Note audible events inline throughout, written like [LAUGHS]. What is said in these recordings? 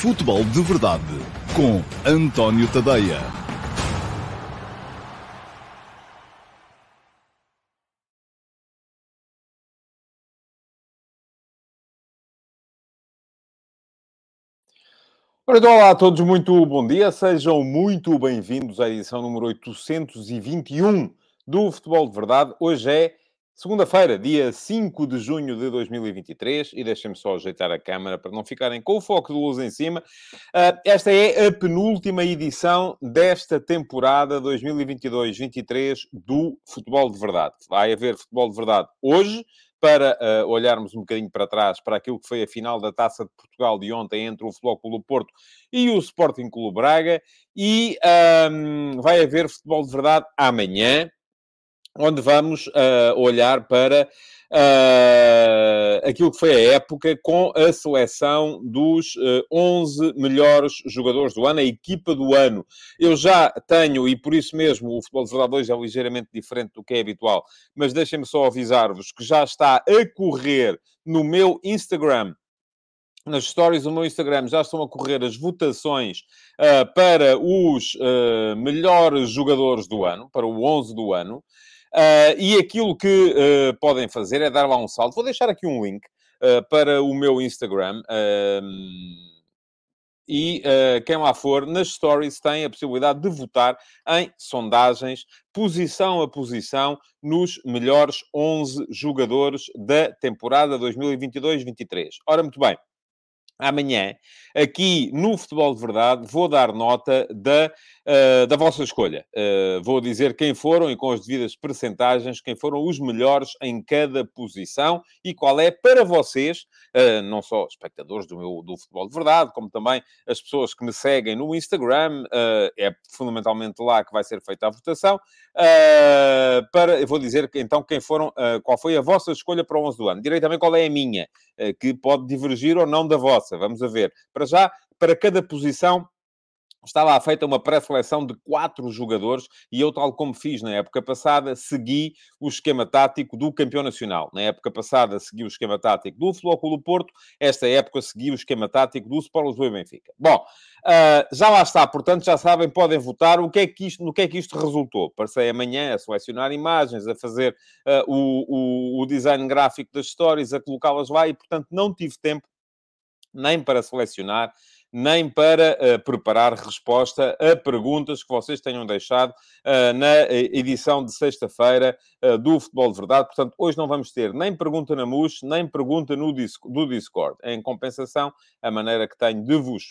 Futebol de Verdade com António Tadeia. Então, olá a todos, muito bom dia, sejam muito bem-vindos à edição número 821 do Futebol de Verdade. Hoje é segunda-feira, dia 5 de junho de 2023, e deixem-me só ajeitar a câmera para não ficarem com o foco de luz em cima. Uh, esta é a penúltima edição desta temporada 2022-23 do Futebol de Verdade. Vai haver Futebol de Verdade hoje, para uh, olharmos um bocadinho para trás para aquilo que foi a final da Taça de Portugal de ontem entre o Futebol Clube Porto e o Sporting Clube Braga. E um, vai haver futebol de verdade amanhã, onde vamos uh, olhar para uh, aquilo que foi a época com a seleção dos uh, 11 melhores jogadores do ano, a equipa do ano. Eu já tenho, e por isso mesmo o Futebol de Verdade hoje é ligeiramente diferente do que é habitual, mas deixem-me só avisar-vos que já está a correr no meu Instagram nas stories do meu Instagram já estão a correr as votações uh, para os uh, melhores jogadores do ano, para o 11 do ano. Uh, e aquilo que uh, podem fazer é dar lá um salto. Vou deixar aqui um link uh, para o meu Instagram. e quem lá for, nas stories tem a possibilidade de votar em sondagens, posição a posição, nos melhores 11 jogadores da temporada 2022-23. Ora, muito bem amanhã, aqui no Futebol de Verdade, vou dar nota da, uh, da vossa escolha. Uh, vou dizer quem foram, e com as devidas percentagens, quem foram os melhores em cada posição e qual é para vocês, uh, não só espectadores do, meu, do Futebol de Verdade, como também as pessoas que me seguem no Instagram, é fundamentalmente lá que vai ser feita a votação. para, eu vou dizer então quem foram, qual foi a vossa escolha para o 11 do ano. Direi também qual é a minha, que pode divergir ou não da vossa. Vamos a ver. Para já, para cada posição, Está lá feita uma pré-seleção de quatro jogadores e eu, tal como fiz na época passada, segui o esquema tático do campeão nacional. Na época passada segui o esquema tático do Futebol Clube Porto, esta época segui o esquema tático do Sport Lisboa e Benfica. Bom, uh, já lá está, portanto já sabem, podem votar o que é que isto, no que é que isto resultou. Passei amanhã a selecionar imagens, a fazer uh, o, o, o design gráfico das histórias, a colocá-las lá e, portanto, não tive tempo nem para selecionar nem para uh, preparar resposta a perguntas que vocês tenham deixado uh, na eh, edição de sexta-feira uh, do Futebol de Verdade. Portanto, hoje não vamos ter nem pergunta na MUS, nem pergunta no do Discord. Em compensação, a maneira que tenho de vos,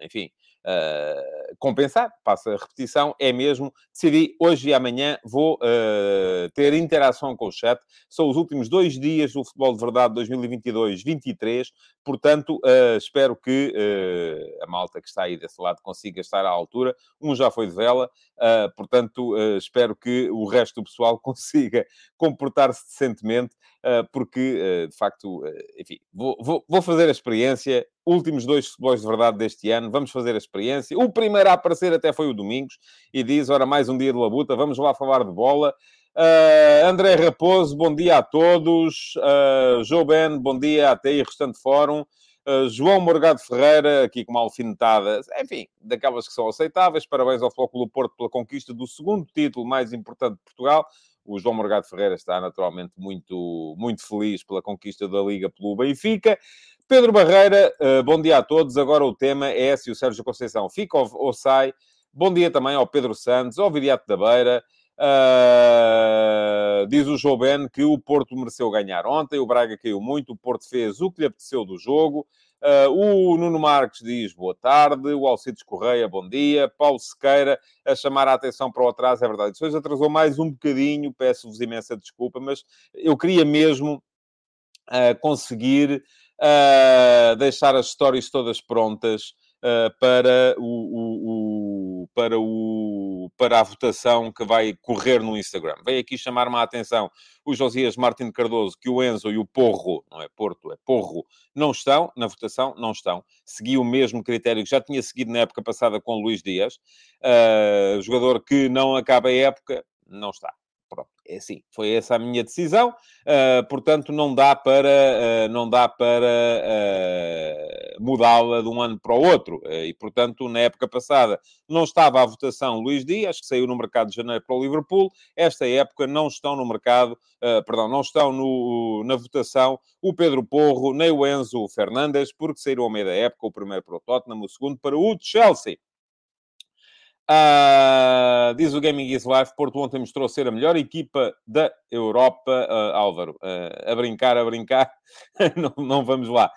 enfim, uh, compensar, passa a repetição, é mesmo, decidi hoje e amanhã vou uh, ter interação com o chat. São os últimos dois dias do Futebol de Verdade 2022-23, portanto, uh, espero que a malta que está aí desse lado consiga estar à altura. Um já foi de vela, portanto, espero que o resto do pessoal [LAUGHS] consiga comportar-se decentemente porque, ah, de facto, ah, enfim, vou, vou, vou fazer a experiência. Últimos dois futebols de verdade deste ano, vamos fazer a experiência. O primeiro a aparecer até foi o Domingos e diz: Ora, mais um dia de labuta, vamos lá falar de bola. Uh, André Raposo, bom dia a todos. Uh, Joe Ben, bom dia até e restante fórum. Uh, João Morgado Ferreira, aqui com uma alfinetada, enfim, daquelas que são aceitáveis. Parabéns ao Flóculo Porto pela conquista do segundo título mais importante de Portugal. O João Morgado Ferreira está naturalmente muito, muito feliz pela conquista da Liga pelo Benfica. Pedro Barreira, uh, bom dia a todos. Agora o tema é se o Sérgio Conceição fica ou, ou sai. Bom dia também ao Pedro Santos, ao Viriato da Beira. Uh, diz o João Ben que o Porto mereceu ganhar ontem, o Braga caiu muito, o Porto fez o que lhe apeteceu do jogo. Uh, o Nuno Marques diz boa tarde, o Alcides Correia, bom dia, Paulo Sequeira a chamar a atenção para o atraso, é verdade. Isso hoje atrasou mais um bocadinho, peço-vos imensa desculpa, mas eu queria mesmo uh, conseguir uh, deixar as histórias todas prontas para o, o, o, para o para a votação que vai correr no Instagram. Veio aqui chamar-me a atenção o Josias Martin Cardoso que o Enzo e o Porro, não é Porto, é Porro, não estão na votação, não estão. Segui o mesmo critério que já tinha seguido na época passada com o Luís Dias, uh, jogador que não acaba a época, não está. É assim, foi essa a minha decisão, uh, portanto não dá para, uh, não dá para mudá-la de um ano para o outro. e, portanto, na época passada não estava à votação Luís Dias, que saiu no mercado de janeiro para o Liverpool. Esta época não estão no mercado, perdão, não estão no, na votação o Pedro Porro, nem o Enzo Fernandes, porque saíram ao meio da época, o primeiro para o Tottenham, o segundo para o Chelsea. Uh, diz o Gaming is Life, Porto ontem mostrou ser a melhor equipa da Europa, uh, Álvaro. Uh, a brincar, a brincar, [LAUGHS] não, não, vamos lá.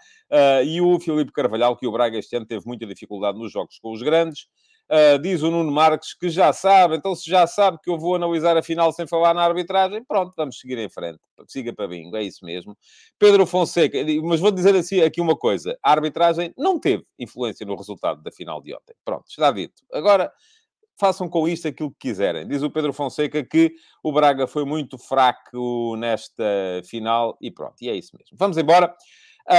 e o Filipe Carvalhal, que o Braga este ano teve muita dificuldade nos jogos com os grandes. diz o Nuno Marques que já sabe, então se já sabe que eu vou analisar a final sem falar na arbitragem, pronto, vamos seguir em frente. Siga para bingo, é isso mesmo. Pedro Fonseca, mas vou dizer assim, aqui uma coisa: a arbitragem não teve influência no resultado da final de ontem. Pronto, está dito. Agora façam com isto aquilo que quiserem. Diz o Pedro Fonseca que o Braga foi muito fraco nesta final e pronto, e é isso mesmo. Vamos embora. Uh...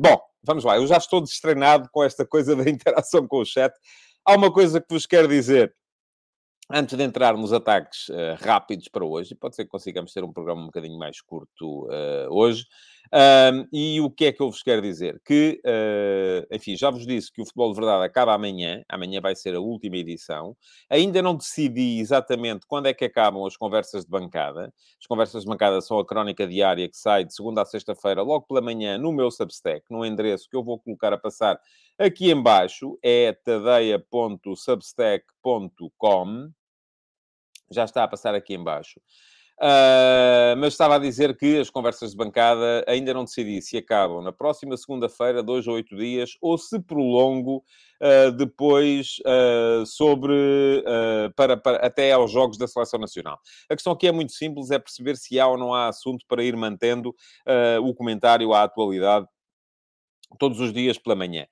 Bom, vamos lá. Eu já estou destreinado com esta coisa da [LAUGHS] interação com o chat. Há uma coisa que vos quero dizer antes de entrar nos ataques uh, rápidos para hoje, pode ser que consigamos ter um programa um bocadinho mais curto uh, hoje. E o que é que eu vos quero dizer? Que, uh, enfim, já vos disse que o Futebol de Verdade acaba amanhã. Amanhã vai ser a última edição. Ainda não decidi exatamente quando é que acabam as conversas de bancada. As conversas de bancada são a crónica diária que sai de segunda a sexta-feira, logo pela manhã, no meu Substack, no endereço que eu vou colocar a passar aqui embaixo. É tadeia.substack.com. Já está a passar aqui embaixo. Uh, mas estava a dizer que as conversas de bancada ainda não decidi se acabam na próxima segunda-feira, dois ou oito dias, ou se prolongo uh, depois uh, sobre para, para, até aos jogos da Seleção Nacional. A questão aqui é muito simples, é perceber se há ou não há assunto para ir mantendo o comentário à atualidade todos os dias pela manhã.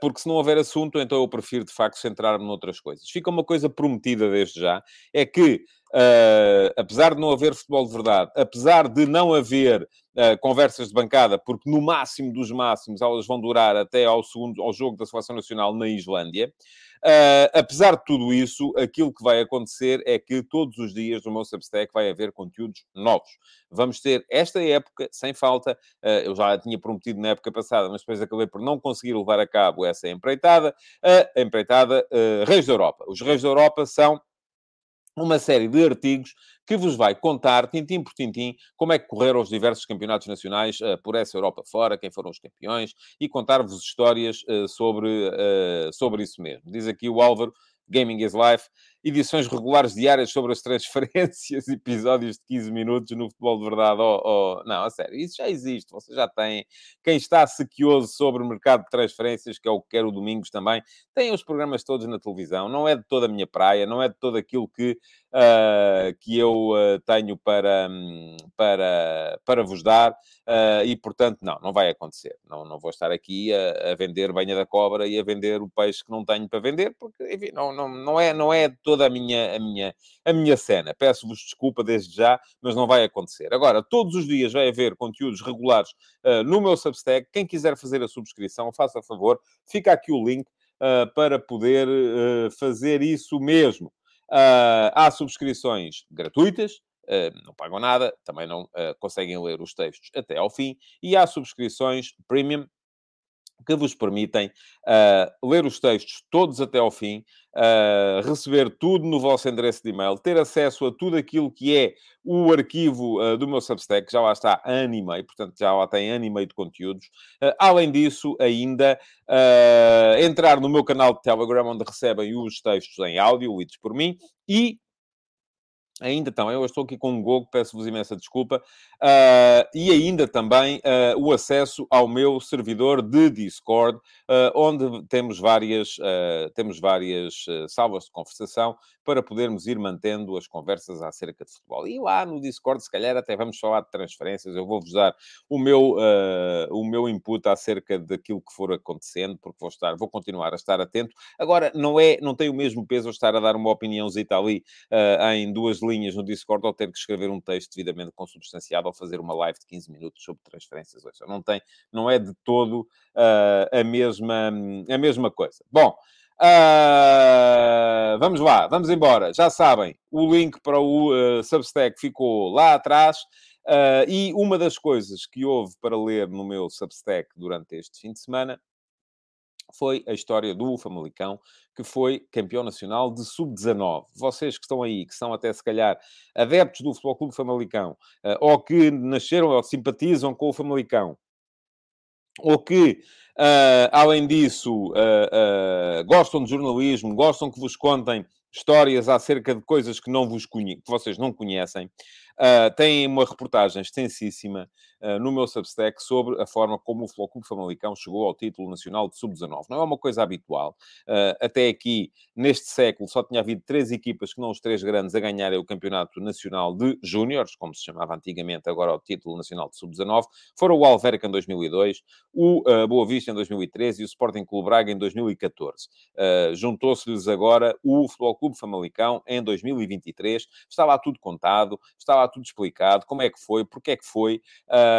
Porque se não houver assunto, então eu prefiro de facto centrar-me noutras coisas. Fica uma coisa prometida desde já, é que Uh, apesar de não haver futebol de verdade, apesar de não haver uh, conversas de bancada, porque no máximo dos máximos elas vão durar até ao segundo ao jogo da seleção nacional na Islândia. Uh, apesar de tudo isso, aquilo que vai acontecer é que todos os dias no meu Substack vai haver conteúdos novos. Vamos ter esta época, sem falta, eu já tinha prometido na época passada, mas depois acabei por não conseguir levar a cabo essa empreitada, a empreitada Reis da Europa. Os Reis da Europa são uma série de artigos que vos vai contar, tintim por tintim, como é que correram os diversos campeonatos nacionais uh, por essa Europa fora, quem foram os campeões, e contar-vos histórias uh, sobre, uh, sobre isso mesmo. Diz aqui o Álvaro, Gaming is Life, edições regulares diárias sobre as transferências, [LAUGHS] episódios de 15 minutos no futebol de verdade. Oh, oh, não, a sério, isso já existe, você já tem. Quem está sequioso sobre o mercado de transferências, que é o que quer o Domingos também, tem os programas todos na televisão. Não é de toda a minha praia, não é de todo aquilo que, uh, que eu uh, tenho para, um, para, para vos dar. Uh, e, portanto, não, não vai acontecer. Não, não vou estar aqui a, a, vender banha da cobra e a vender o peixe que não tenho para vender, porque, enfim, não, não, não, é, não é de toda a minha, a minha, a minha cena. Peço-vos desculpa desde já, mas não vai acontecer. Agora, todos os dias vai haver conteúdos regulares uh, no meu Substack. Quem quiser fazer a subscrição, faça favor. Fica aqui o link uh, para poder uh, fazer isso mesmo. há subscrições gratuitas, Uh, não pagam nada, também não uh, conseguem ler os textos até ao fim, e há subscrições premium que vos permitem uh, ler os textos todos até ao fim, uh, receber tudo no vosso endereço de e-mail, ter acesso a tudo aquilo que é o arquivo uh, do meu Substack, já lá está ano e meio, portanto já lá tem ano e meio de conteúdos. além disso, ainda entrar no meu canal de Telegram, onde recebem os textos em áudio, lidos por mim, e Ainda também, eu estou aqui com um Google, peço-vos imensa desculpa, uh, e ainda também uh, o acesso ao meu servidor de Discord, uh, onde temos várias, temos várias salas de conversação para podermos ir mantendo as conversas acerca de futebol. E lá no Discord, se calhar, até vamos falar de transferências, eu vou-vos dar o meu, o meu input acerca daquilo que for acontecendo, porque vou, estar, vou continuar a estar atento. Agora, não, é, não tem o mesmo peso estar a dar uma opiniãozita ali em duas linhas no Discord ou ter que escrever um texto devidamente consubstanciado ou fazer uma live de 15 minutos sobre transferências. Seja, não, tem, não é de todo uh, a, mesma, a mesma coisa. Bom, Uh, vamos lá, vamos embora. Já sabem, o link para o uh, Substack ficou lá atrás. Uh, e uma das coisas que houve para ler no meu Substack durante este fim de semana foi a história do Famalicão, que foi campeão nacional de sub-19. Vocês que estão aí, que são até se calhar adeptos do Futebol Clube Famalicão, ou que nasceram ou simpatizam com o Famalicão, ou que, uh, além disso, uh, gostam de jornalismo, gostam que vos contem histórias acerca de coisas que, não vos que vocês não conhecem, Uh, tem uma reportagem extensíssima uh, no meu Substack sobre a forma como o Clube Famalicão chegou ao título nacional de Sub-19. Não é uma coisa habitual. Uh, até aqui, neste século, só tinha havido três equipas, que não os três grandes, a ganharem o Campeonato Nacional de Júniores, como se chamava antigamente, agora o título nacional de Sub-19. Foram o Alverca em 2002, o Boa Vista em 2013 e o Sporting Clube Braga em 2014. Juntou-se-lhes agora o Futebol Clube Famalicão em 2023. Está lá tudo contado, está lá tudo explicado, como é que foi, porque é que foi. Uh,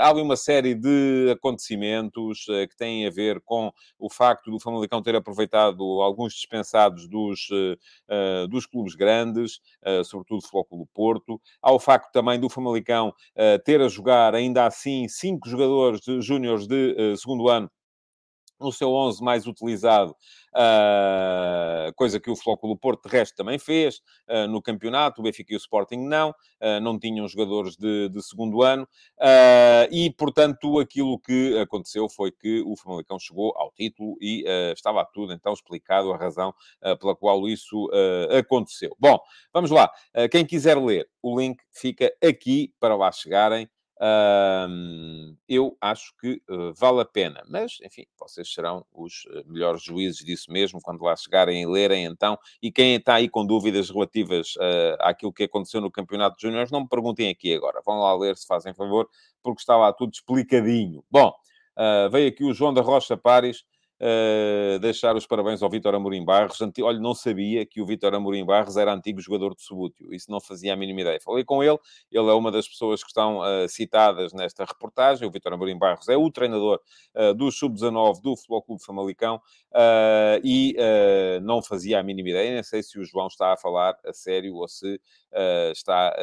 há ali uma série de acontecimentos uh, que têm a ver com o facto do Famalicão ter aproveitado alguns dispensados dos, uh, dos clubes grandes, sobretudo o Clube Porto. Há o facto também do Famalicão ter a jogar, ainda assim, cinco jogadores júniores de segundo ano no seu 11 mais utilizado, uh, coisa que o Flóculo Porto de resto também fez uh, no campeonato, o Benfica e o Sporting não, uh, não tinham jogadores de, de segundo ano, e portanto aquilo que aconteceu foi que o Famalicão chegou ao título e estava tudo então explicado a razão pela qual isso aconteceu. Bom, vamos lá, quem quiser ler, o link fica aqui para lá chegarem eu acho que uh, vale a pena, mas enfim, vocês serão os uh, melhores juízes disso mesmo quando lá chegarem e lerem então. E quem está aí com dúvidas relativas uh, àquilo que aconteceu no Campeonato de Júniores, não me perguntem aqui agora, vão lá ler se fazem favor, porque está lá tudo explicadinho. Bom, veio aqui o João da Rocha Pares Uh, deixar os parabéns ao Vítor Amorim Barros. Olha, não sabia que o Vítor Amorim Barros era antigo jogador de Subútil. Isso não fazia a mínima ideia. Falei com ele, ele é uma das pessoas que estão uh, citadas nesta reportagem. O Vítor Amorim Barros é o treinador uh, do Sub-19 do Futebol Clube Famalicão e não fazia a mínima ideia. Nem sei se o João está a falar a sério ou se está,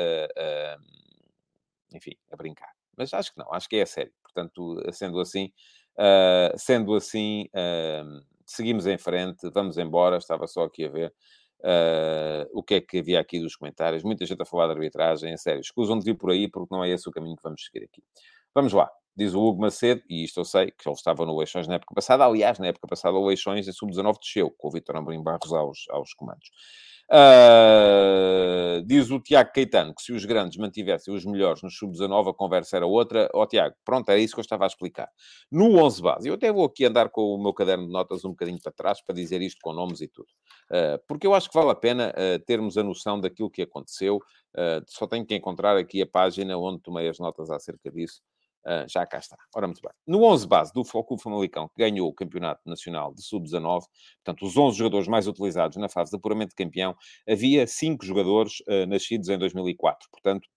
enfim, a brincar. Mas acho que não, acho que é a sério. Portanto, sendo assim, Uh, sendo assim, uh, seguimos em frente, vamos embora. Estava só aqui a ver uh, o que é que havia aqui dos comentários. Muita gente a falar de arbitragem, é sério. Escusam de vir por aí, porque não é esse o caminho que vamos seguir aqui. Vamos lá. Diz o Hugo Macedo, e isto eu sei, que ele estava no Leixões na época passada. Aliás, na época passada, o Leixões em sub-19 desceu, com o Vitor Amorim Barros aos, aos comandos. Uh, diz o Tiago Caetano que se os grandes mantivessem os melhores no sub-19, a conversa era outra. Ó oh, Tiago, pronto, era isso que eu estava a explicar. No 11 base, eu até vou aqui andar com o meu caderno de notas um bocadinho para trás para dizer isto com nomes e tudo. Uh, porque eu acho que vale a pena uh, termos a noção daquilo que aconteceu. só tenho que encontrar aqui a página onde tomei as notas acerca disso. Uh, já cá está. Ora, muito bem. No 11 base do Futebol Famalicão, que ganhou o Campeonato Nacional de Sub-19, portanto, os 11 jogadores mais utilizados na fase de apuramento de campeão, havia 5 jogadores uh, nascidos em 2004. Portanto,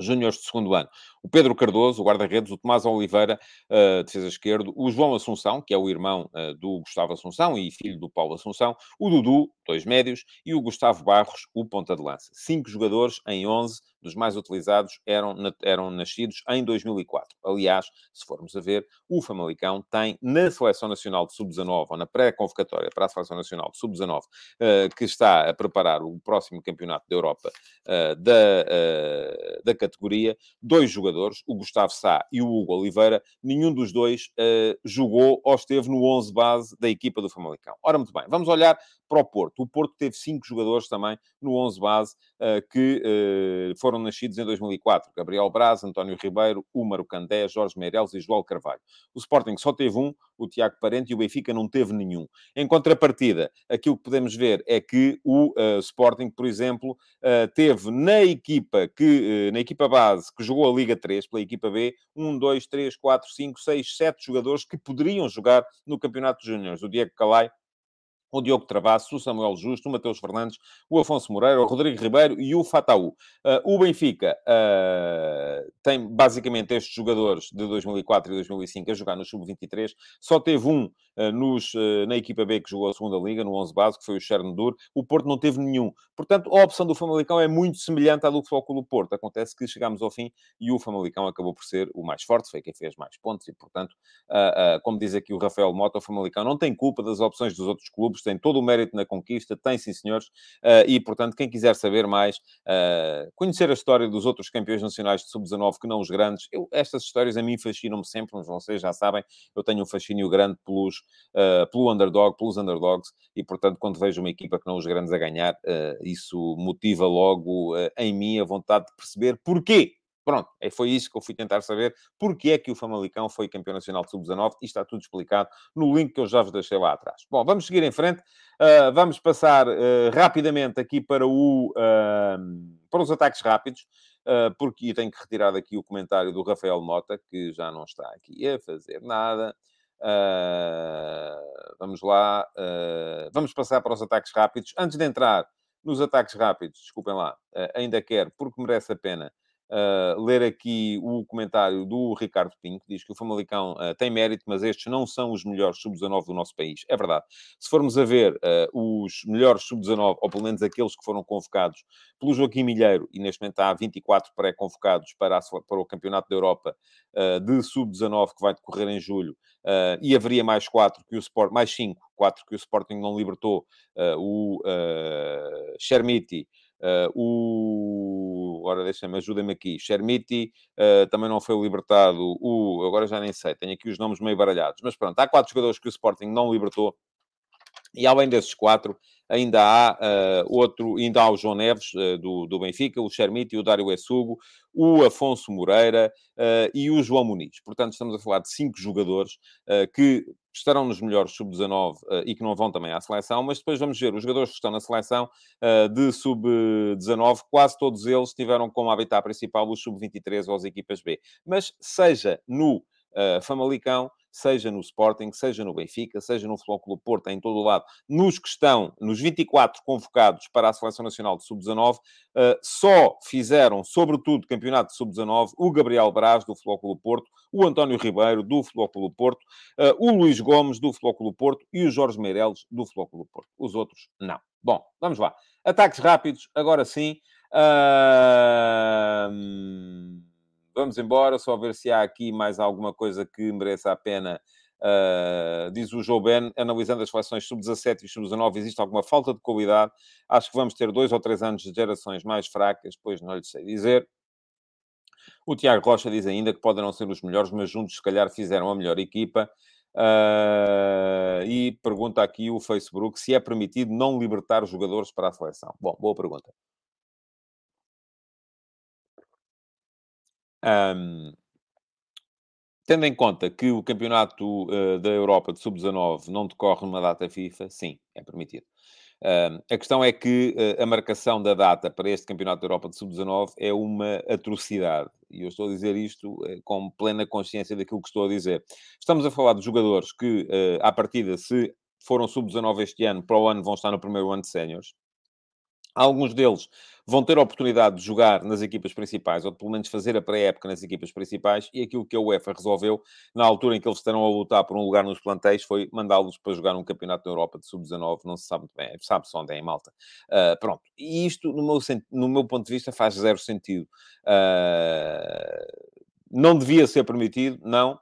júniores de segundo ano. O Pedro Cardoso, o guarda-redes, o Tomás Oliveira, uh, defesa esquerdo, o João Assunção, que é o irmão uh, do Gustavo Assunção e filho do Paulo Assunção, o Dudu, dois médios, e o Gustavo Barros, o ponta de lança. Cinco jogadores em 11 dos mais utilizados eram, eram nascidos em 2004. Aliás, se formos a ver, o Famalicão tem na Seleção Nacional de Sub-19, ou na pré-convocatória para a Seleção Nacional de Sub-19, uh, que está a preparar o próximo Campeonato da Europa uh, da, uh, da categoria, dois jogadores, o Gustavo Sá e o Hugo Oliveira, nenhum dos dois jogou ou esteve no 11 base da equipa do Famalicão. Ora, muito bem, vamos olhar para o Porto. O Porto teve cinco jogadores também no 11 base que foram foram nascidos em 2004. Gabriel Braz, António Ribeiro, Úmaro Candé, Jorge Meireles e João Carvalho. O Sporting só teve um, o Tiago Parente, e o Benfica não teve nenhum. Em contrapartida, aquilo que podemos ver é que o uh, Sporting, por exemplo, teve na equipa, que, na equipa base, que jogou a Liga 3, pela equipa B, 1, 2, 3, 4, 5, 6, 7 jogadores que poderiam jogar no Campeonato de Júniores. O Diego Calai o Diogo Travassos, o Samuel Justo, o Mateus Fernandes, o Afonso Moreira, o Rodrigo Ribeiro e o Fataú. Uh, o Benfica uh, tem basicamente estes jogadores de 2004 e 2005 a jogar no Sub-23. Só teve um uh, nos, na equipa B que jogou a segunda Liga, no 11 base, que foi o Chernobyl. O Porto não teve nenhum. Portanto, a opção do Famalicão é muito semelhante à do Futebol do Porto. Acontece que chegámos ao fim e o Famalicão acabou por ser o mais forte, foi quem fez mais pontos e, portanto, como diz aqui o Rafael Mota, o Famalicão não tem culpa das opções dos outros clubes, tem todo o mérito na conquista, tem sim, senhores, uh, e, portanto, quem quiser saber mais, uh, conhecer a história dos outros campeões nacionais de sub-19, que não os grandes, eu, estas histórias a mim fascinam-me sempre, mas vocês já sabem, eu tenho um fascínio grande pelos, uh, pelo underdog, pelos underdogs, e, portanto, quando vejo uma equipa que não os grandes a ganhar, isso motiva logo em mim a vontade de perceber porquê Pronto, é, foi isso que eu fui tentar saber. Porque é que o Famalicão foi campeão nacional de sub-19 e está tudo explicado no link que eu já vos deixei lá atrás. Bom, vamos seguir em frente. Uh, vamos passar uh, rapidamente aqui para, o, uh, para os ataques rápidos, porque tenho que retirar aqui o comentário do Rafael Mota, que já não está aqui a fazer nada. vamos lá. vamos passar para os ataques rápidos. Antes de entrar nos ataques rápidos, desculpem lá, ainda quero, porque merece a pena, uh, ler aqui o comentário do Ricardo Pinto, que diz que o Famalicão uh, tem mérito, mas estes não são os melhores sub-19 do nosso país. É verdade. Se formos a ver uh, os melhores sub-19, ou pelo menos aqueles que foram convocados pelo Joaquim Milheiro, e neste momento há 24 pré-convocados para, para o Campeonato da Europa de sub-19 que vai decorrer em julho, e haveria mais quatro que o Sport, mais cinco, quatro que o Sporting não libertou, o uh, Uh, o. Agora deixa-me, ajuda-me aqui. Chermiti uh, também não foi libertado. O. Agora já nem sei, tenho aqui os nomes meio baralhados. Mas pronto, há quatro jogadores que o Sporting não libertou. E além desses quatro, ainda há uh, outro, ainda há o João Neves, uh, do, do Benfica, o Chermiti, o Dário Essugo, o Afonso Moreira uh, e o João Muniz. Portanto, estamos a falar de cinco jogadores que estarão nos melhores sub-19 e que não vão também à seleção, mas depois vamos ver os jogadores que estão na seleção de sub-19, quase todos eles tiveram como habitat principal os sub-23 ou as equipas B. Mas seja no Famalicão, seja no Sporting, seja no Benfica, seja no Futebol Clube Porto, em todo o lado, nos que estão, nos 24 convocados para a Seleção Nacional de Sub-19, uh, só fizeram, sobretudo, campeonato de Sub-19, o Gabriel Braz, do Futebol Clube Porto, o António Ribeiro, do Futebol Clube Porto, uh, o Luís Gomes, do Futebol Clube Porto e o Jorge Meireles, do Futebol Clube Porto. Os outros, não. Bom, vamos lá. Ataques rápidos, agora sim. Uh vamos embora, só ver se há aqui mais alguma coisa que mereça a pena. Uh, diz o Joe Ben, analisando as seleções sub-17 e sub-19, existe alguma falta de qualidade. Acho que vamos ter dois ou três anos de gerações mais fracas, pois não lhe sei dizer. O Tiago Rocha diz ainda que podem não ser os melhores, mas juntos, se calhar, fizeram a melhor equipa. Uh, e pergunta aqui o Facebook se é permitido não libertar jogadores para a seleção. Bom, boa pergunta. Um, tendo em conta que o campeonato uh, da Europa de Sub-19 não decorre numa data FIFA, sim, é permitido. Uh, a questão é que uh, a marcação da data para este Campeonato da Europa de Sub-19 é uma atrocidade. E eu estou a dizer isto uh, com plena consciência daquilo que estou a dizer. Estamos a falar de jogadores que, à partida, se foram Sub-19 este ano, para o ano vão estar no primeiro ano de séniores. Alguns deles vão ter a oportunidade de jogar nas equipas principais, ou de pelo menos fazer a pré-época nas equipas principais, e aquilo que a UEFA resolveu, na altura em que eles estarão a lutar por um lugar nos plantéis, foi mandá-los para jogar um campeonato da Europa de sub-19, não se sabe muito bem, sabe-se onde é, em Malta. Uh, pronto, e isto, no meu, no meu ponto de vista, faz zero sentido. Uh, não devia ser permitido, não,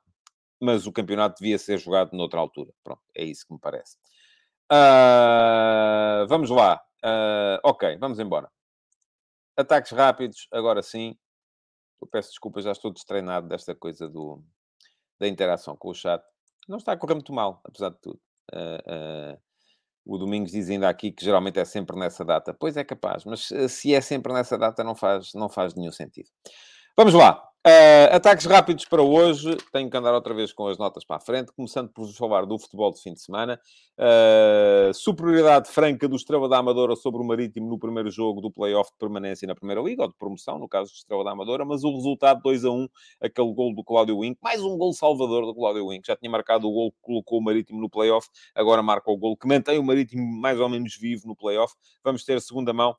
mas o campeonato devia ser jogado noutra altura. Pronto, é isso que me parece. Uh, vamos lá. Uh, ok, vamos embora. Ataques rápidos, agora sim. Eu peço desculpas, já estou destreinado desta coisa do, da interação com o chat. Não está a correr muito mal, apesar de tudo. Uh, uh, o Domingos diz ainda aqui que geralmente é sempre nessa data. Pois é capaz, mas se é sempre nessa data não faz, não faz nenhum sentido. Vamos lá. Uh, ataques rápidos para hoje. Tenho que andar outra vez com as notas para a frente, começando por vos falar do futebol de fim de semana. Uh, superioridade franca do Estrela da Amadora sobre o Marítimo no primeiro jogo do play-off de permanência na Primeira Liga, ou de promoção, no caso do Estrela da Amadora, mas o resultado 2 a 1, aquele gol do Cláudio Wink, mais um gol salvador do Cláudio Wink. Já tinha marcado o gol que colocou o Marítimo no play-off, agora marca o gol que mantém o Marítimo mais ou menos vivo no play-off. Vamos ter segunda mão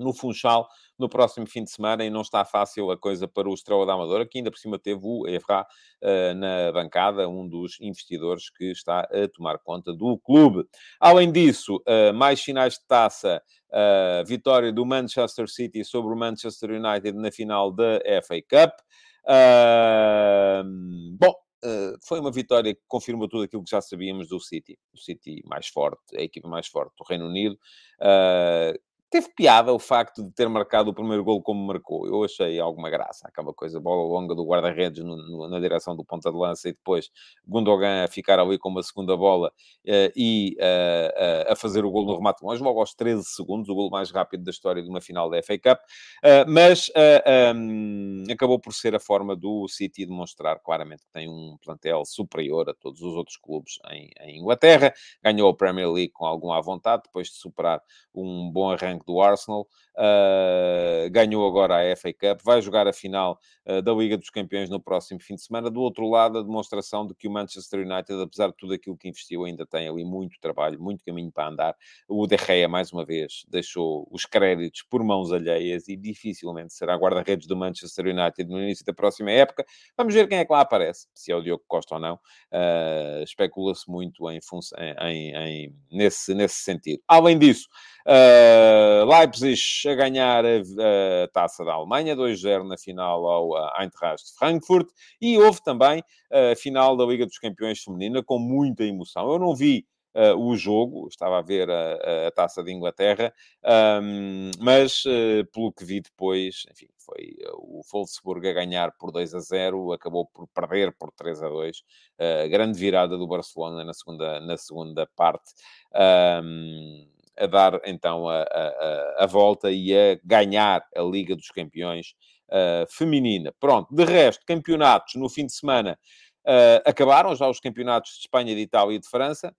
no Funchal no próximo fim de semana e não está fácil a coisa para o Estrela da Amadora, que ainda por cima teve o Evra uh, na bancada, um dos investidores que está a tomar conta do clube. Além disso, uh, mais finais de taça, uh, vitória do Manchester City sobre o Manchester United na final da FA Cup. bom, Uh, foi uma vitória que confirmou tudo aquilo que já sabíamos do City. O City mais forte, a equipa mais forte do Reino Unido. Uh, Teve piada o facto de ter marcado o primeiro gol como marcou. Eu achei alguma graça. Aquela coisa, bola longa do guarda-redes na direção do ponta de lança e depois Gundogan a ficar ali com uma segunda bola uh, e uh, uh, a fazer o gol no remate longe, logo aos 13 segundos, o gol mais rápido da história de uma final da FA Cup. mas um, acabou por ser a forma do City demonstrar claramente que tem um plantel superior a todos os outros clubes em, em Inglaterra. Ganhou a Premier League com alguma vontade, depois de superar um bom arranque do Arsenal, uh, ganhou agora a FA Cup, vai jogar a final uh, da Liga dos Campeões no próximo fim de semana. Do outro lado, a demonstração de que o Manchester United, apesar de tudo aquilo que investiu, ainda tem ali muito trabalho, muito caminho para andar. O De Gea, mais uma vez, deixou os créditos por mãos alheias e dificilmente será guarda-redes do Manchester United no início da próxima época. Vamos ver quem é que lá aparece, se é o Diogo Costa ou não. Uh, Especula-se muito em, em, em, nesse, nesse sentido. Além disso, Uh, Leipzig a ganhar a, a taça da Alemanha, 2-0 na final ao Eintracht de Frankfurt. E houve também a final da Liga dos Campeões Feminina com muita emoção. Eu não vi Uh, o jogo, estava a ver a, a taça de Inglaterra, um, mas uh, pelo que vi depois, enfim, foi uh, o Wolfsburg a ganhar por 2 a 0, acabou por perder por 3 a 2, grande virada do Barcelona na segunda, na segunda parte. Um, a dar então a, a, a, volta e a ganhar a Liga dos Campeões uh, feminina. Pronto, de resto, campeonatos no fim de semana uh, acabaram já os campeonatos de Espanha, de Itália e de França.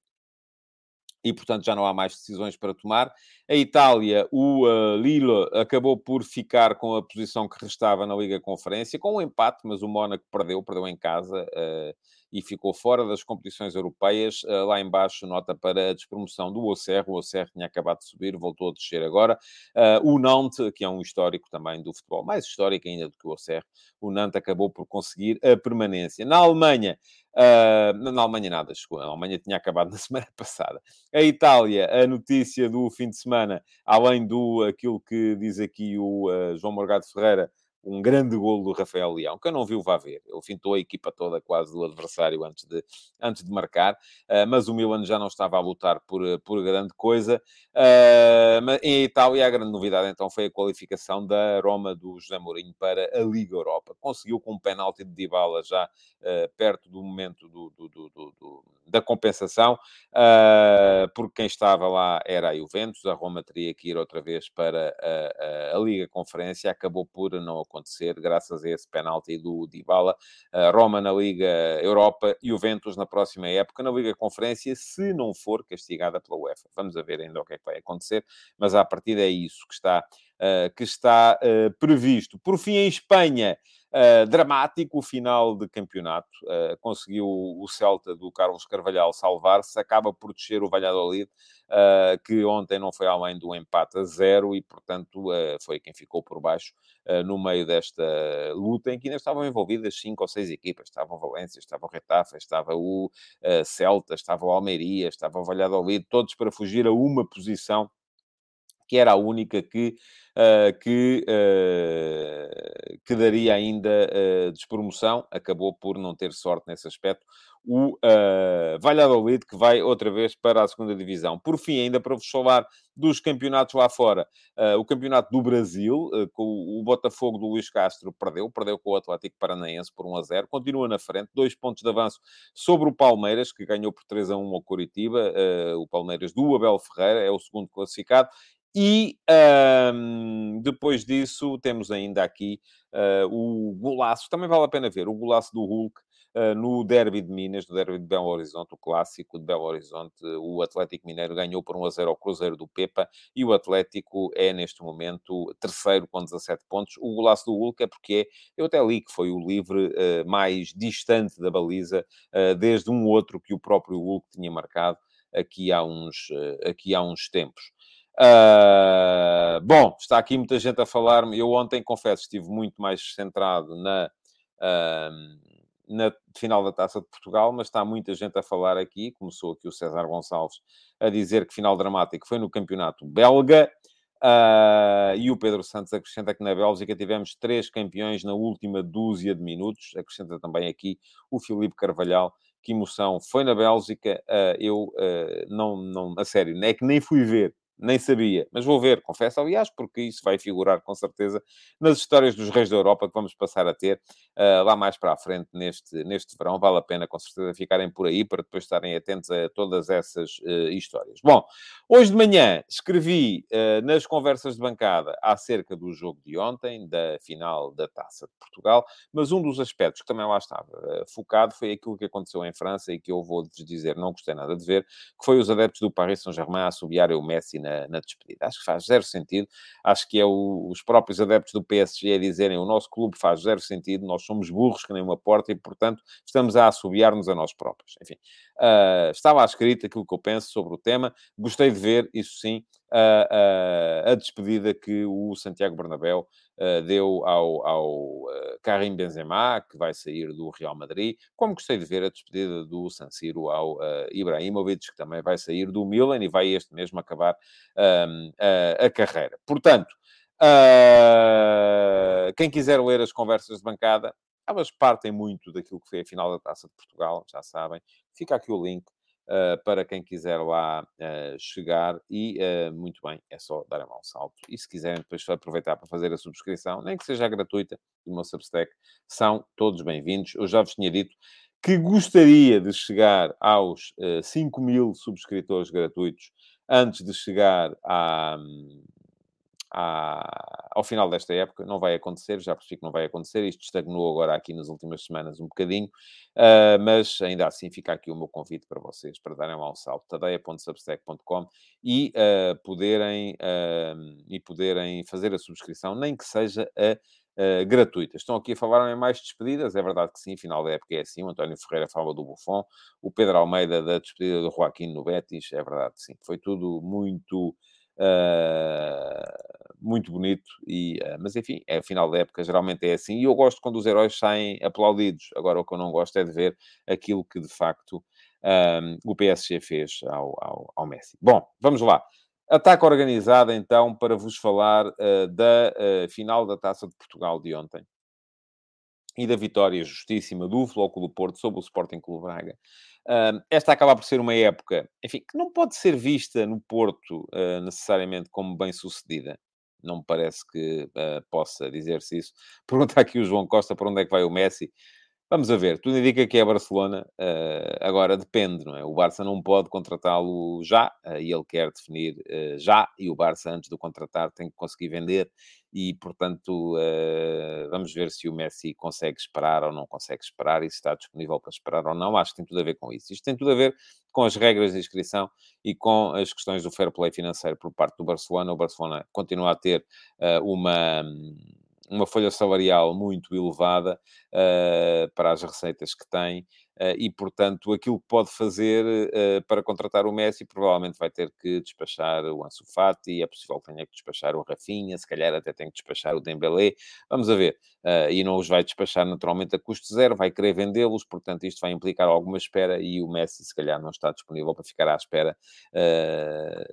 E, portanto, já não há mais decisões para tomar. A Itália, o uh, Lille acabou por ficar com a posição que restava na Liga Conferência, com um empate, mas o Mónaco perdeu, perdeu em casa. Uh, e ficou fora das competições europeias. Uh, lá embaixo, nota para a despromoção do Auxerre. O Auxerre tinha acabado de subir, voltou a descer agora. Uh, o Nantes, que é um histórico também do futebol, mais histórico ainda do que o Auxerre, o Nantes acabou por conseguir a permanência. Na Alemanha, Uh, na Alemanha nada chegou, a Alemanha tinha acabado na [LAUGHS] semana passada. A Itália, a notícia do fim de semana, além do aquilo que diz aqui o uh, João Morgado Ferreira, um grande golo do Rafael Leão, que eu não vi o vá ver. Ele fintou a equipa toda quase do adversário antes de, antes de marcar, uh, mas o Milan já não estava a lutar por, por grande coisa. Uh, em Itália, a grande novidade então foi a qualificação da Roma do José Mourinho para a Liga Europa. Conseguiu com um penalti de Dybala já uh, perto do momento do, do, do da compensação, porque quem estava lá era a Juventus, a Roma teria que ir outra vez para a, a, a Liga Conferência, acabou por não acontecer, graças a esse penalti do Dybala. Roma na Liga Europa e Juventus na próxima época, na Liga Conferência, se não for castigada pela UEFA. Vamos a ver ainda o que é que vai acontecer, mas à partida é isso que está, uh, que está uh, previsto. Por fim, em Espanha, Uh, dramático o final de campeonato. Uh, conseguiu o Celta do Carlos Carvalhal salvar-se, acaba por descer o Valladolid, uh, que ontem não foi além do empate a zero e, portanto, foi quem ficou por baixo no meio desta luta em que ainda estavam envolvidas cinco ou seis equipas. Estavam Valência, estava o Retafa, estava o Celta, estava o Almeria, estava o Valladolid, todos para fugir a uma posição que era a única que, uh, que, uh, que daria ainda uh, despromoção, acabou por não ter sorte nesse aspecto. O uh, Valladolid, que vai outra vez para a segunda divisão. Por fim, ainda para vos falar dos campeonatos lá fora, o campeonato do Brasil, com o Botafogo do Luís Castro perdeu, perdeu com o Atlético Paranaense por 1 a 0, continua na frente, dois pontos de avanço sobre o Palmeiras, que ganhou por 3 a 1 ao Coritiba, o Palmeiras do Abel Ferreira, é o segundo classificado, e um, depois disso, temos ainda aqui o golaço, também vale a pena ver, o golaço do Hulk uh, no Derby de Minas, no Derby de Belo Horizonte, o clássico de Belo Horizonte, o Atlético Mineiro ganhou por 1 a 0 ao Cruzeiro do Pepa e o Atlético é, neste momento, terceiro com 17 pontos. O golaço do Hulk é porque eu até li que foi o livre uh, mais distante da baliza uh, desde um outro que o próprio Hulk tinha marcado aqui há uns, aqui há uns tempos. Uh, bom, está aqui muita gente a falar-me. Eu ontem, confesso, estive muito mais centrado na, uh, na final da Taça de Portugal, mas está muita gente a falar aqui. Começou aqui o César Gonçalves a dizer que final dramático foi no campeonato belga. Uh, e o Pedro Santos acrescenta que na Bélgica tivemos três campeões na última dúzia de minutos. Acrescenta também aqui o Filipe Carvalhal. Que emoção foi na Bélgica. Uh, eu não, não, a sério, é que nem fui ver nem sabia, mas vou ver, confesso, aliás, porque isso vai figurar com certeza nas histórias dos reis da Europa que vamos passar a ter uh, lá mais para a frente neste, neste verão. Vale a pena, com certeza, ficarem por aí para depois estarem atentos a todas essas uh, histórias. Bom, hoje de manhã escrevi uh, nas conversas de bancada acerca do jogo de ontem, da final da Taça de Portugal, mas um dos aspectos que também lá estava focado foi aquilo que aconteceu em França e que eu vou dizer, não gostei nada de ver, que foi os adeptos do Paris Saint-Germain a assobiar o Messi na na, despedida. Acho que faz zero sentido. Acho que é o, os próprios adeptos do PSG a dizerem o nosso clube faz zero sentido, nós somos burros que nem uma porta e, portanto, estamos a assobiar-nos a nós próprios. Enfim, uh, estava escrito aquilo que eu penso sobre o tema. Gostei de ver, isso sim, uh, uh, a despedida que o Santiago Bernabéu deu ao, ao Karim Benzema, que vai sair do Real Madrid, como gostei de ver a despedida do San Siro ao Ibrahimovic, que também vai sair do Milan e vai este mesmo acabar a carreira. Portanto, quem quiser ler as conversas de bancada, elas partem muito daquilo que foi a final da Taça de Portugal, já sabem. Fica aqui o link uh, para quem quiser lá uh, chegar. E, uh, muito bem, é só dar a mão salto. E se quiserem depois aproveitar para fazer a subscrição, nem que seja gratuita, do meu Substack, são todos bem-vindos. Eu já vos tinha dito que gostaria de chegar aos uh, 5 mil subscritores gratuitos antes de chegar à, à, ao final desta época. Não vai acontecer, já percebi que não vai acontecer. Isto estagnou agora aqui nas últimas semanas um bocadinho, uh, mas ainda assim fica aqui o meu convite para vocês, para darem lá um salto, tadeia.substack.com e uh, poderem, uh, e poderem fazer a subscrição, nem que seja a Uh, gratuitas. Estão aqui a falar em mais despedidas, é verdade que sim, final da época é assim. O António Ferreira fala do Buffon, o Pedro Almeida da despedida do Joaquim no Betis, é verdade que sim. Foi tudo muito Uh, muito bonito, e, uh, mas enfim, é a final da época, geralmente é assim, e eu gosto quando os heróis saem aplaudidos. Agora, o que eu não gosto é de ver aquilo que de facto um, o PSG fez ao, ao, ao, Messi. Bom, vamos lá. Ataque organizado, então, para vos falar uh, da final da Taça de Portugal de ontem e da vitória justíssima do Flóculo Porto sobre o Sporting Clube Braga. Uh, esta acaba por ser uma época, enfim, que não pode ser vista no Porto uh, necessariamente como bem-sucedida. Não me parece que uh, possa dizer-se isso. [LAUGHS] Pergunta aqui o João Costa para onde é que vai o Messi. Vamos a ver, tudo indica que é Barcelona, uh, agora depende, não é? O Barça não pode contratá-lo já, uh, e ele quer definir uh, já, e o Barça, antes de o contratar, tem que conseguir vender, e portanto, vamos ver se o Messi consegue esperar ou não consegue esperar, e se está disponível para esperar ou não. Acho que tem tudo a ver com isso. Isto tem tudo a ver com as regras de inscrição e com as questões do fair play financeiro por parte do Barcelona. O Barcelona continua a ter uma uma folha salarial muito elevada uh, para as receitas que tem uh, e, portanto, aquilo que pode fazer uh, para contratar o Messi provavelmente vai ter que despachar o Ansu Fati, é possível que tenha que despachar o Rafinha, se calhar até tem que despachar o Dembélé, vamos a ver. e não os vai despachar naturalmente a custo zero, vai querer vendê-los, portanto isto vai implicar alguma espera e o Messi se calhar não está disponível para ficar à espera,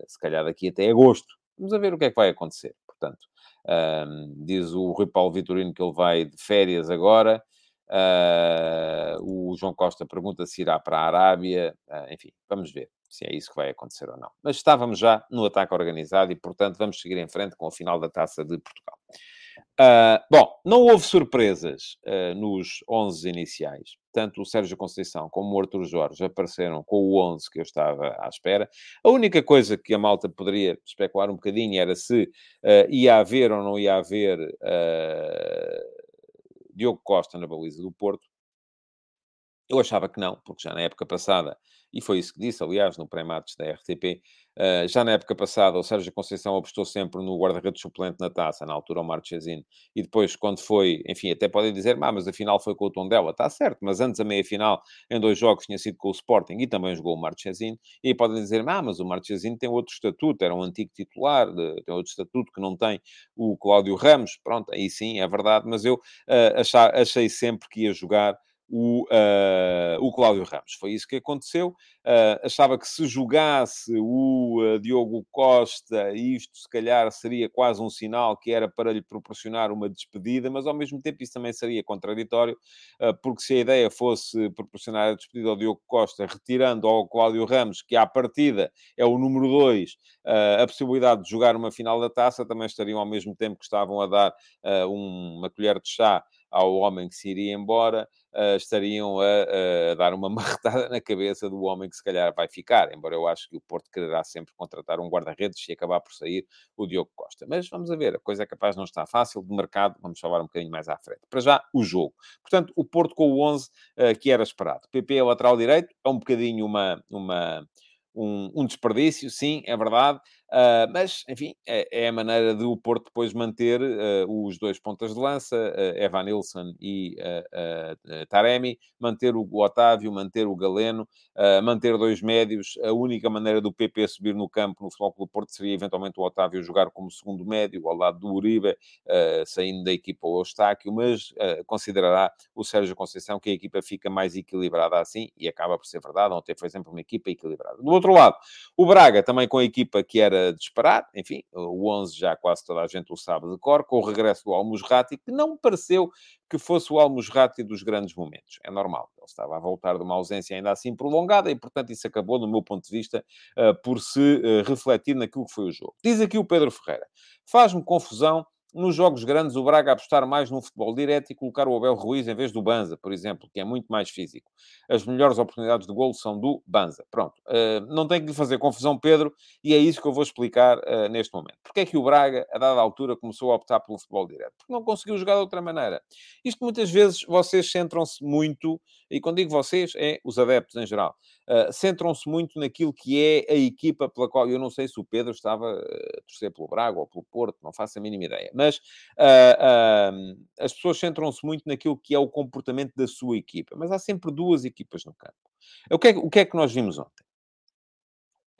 se calhar daqui até agosto. Vamos a ver o que é que vai acontecer, portanto. Um, diz o Rui Paulo Vitorino que ele vai de férias agora. Uh, o João Costa pergunta se irá para a Arábia. Uh, enfim, vamos ver se é isso que vai acontecer ou não. Mas estávamos já no ataque organizado e, portanto, vamos seguir em frente com o final da taça de Portugal. Uh, bom, não houve surpresas uh, nos 11 iniciais. Tanto o Sérgio Conceição como o Arthur Jorge apareceram com o 11 que eu estava à espera. A única coisa que a malta poderia especular um bocadinho era se uh, ia haver ou não ia haver Diogo Costa na baliza do Porto. Eu achava que não, porque já na época passada, e foi isso que disse, aliás, no pré-mates da RTP, uh, já na época passada o Sérgio Conceição apostou sempre no guarda-redes suplente na taça, na altura o Marchesino, e depois quando foi, enfim, até podem dizer, mas a final foi com o Tondela, está certo, mas antes a meia-final, em dois jogos, tinha sido com o Sporting e também jogou o Marchesino, e aí podem dizer, mas o Marchesino tem outro estatuto, era um antigo titular, de, tem outro estatuto que não tem o Cláudio Ramos, pronto, aí sim, é verdade, mas eu uh, achar, achei sempre que ia jogar o, uh, o Cláudio Ramos. Foi isso que aconteceu. Uh, achava que se jogasse o uh, Diogo Costa, isto se calhar seria quase um sinal que era para lhe proporcionar uma despedida, mas ao mesmo tempo isso também seria contraditório, porque se a ideia fosse proporcionar a despedida ao Diogo Costa, retirando ao Cláudio Ramos, que à partida é o número 2, a possibilidade de jogar uma final da taça, também estariam ao mesmo tempo que estavam a dar uma colher de chá ao homem que se iria embora, uh, estariam a, a, dar uma [LAUGHS] marretada na cabeça do homem que se calhar vai ficar, embora eu acho que o Porto quererá sempre contratar um guarda-redes e acabar por sair o Diogo Costa. Mas vamos a ver, a coisa é capaz não estar fácil, de mercado, vamos falar um bocadinho mais à frente. Para já, o jogo. Portanto, o Porto com o 11 uh, eh, que era esperado. PP é lateral direito, é um bocadinho uma... uma um, um, desperdício, sim, é verdade. Uh, mas, enfim, é, é, a maneira de o Porto depois manter uh, os dois pontas de lança, uh, Evan Nilsson e Taremi, manter o Otávio, manter o Galeno, manter dois médios. A única maneira do PP subir no campo no Futebol do Porto seria eventualmente o Otávio jogar como segundo médio, ao lado do Uribe, saindo da equipa o Eustáquio, mas considerará o Sérgio Conceição que a equipa fica mais equilibrada assim, e acaba por ser verdade. Ontem foi sempre uma equipa equilibrada. Do outro lado, o Braga, também com a equipa que era para disparar. Enfim, o 11 já quase toda a gente o sabe de cor, com o regresso do Almusrati, que não pareceu que fosse o Almusrati dos grandes momentos. É normal, ele estava a voltar de uma ausência ainda assim prolongada e, portanto, isso acabou, do meu ponto de vista, eh, por se eh, refletir naquilo que foi o jogo. Diz aqui o Pedro Ferreira. Faz-me confusão nos jogos grandes, o Braga apostar mais no futebol direto e colocar o Abel Ruiz em vez do Banza, por exemplo, que é muito mais físico. As melhores oportunidades de golo são do Banza. Pronto. Uh, não tem que lhe fazer confusão, Pedro, e é isso que eu vou explicar uh, neste momento. Porque é que o Braga, a dada altura, começou a optar pelo futebol direto? Porque não conseguiu jogar de outra maneira. Isto muitas vezes vocês centram-se muito, e quando digo vocês, é os adeptos em geral, uh, centram-se muito naquilo que é a equipa pela qual eu não sei se o Pedro estava a torcer pelo Braga ou pelo Porto, não faço a mínima ideia mas uh, uh, as pessoas centram-se muito naquilo que é o comportamento da sua equipa, mas há sempre duas equipas no campo. O que é, o que, é que nós vimos ontem?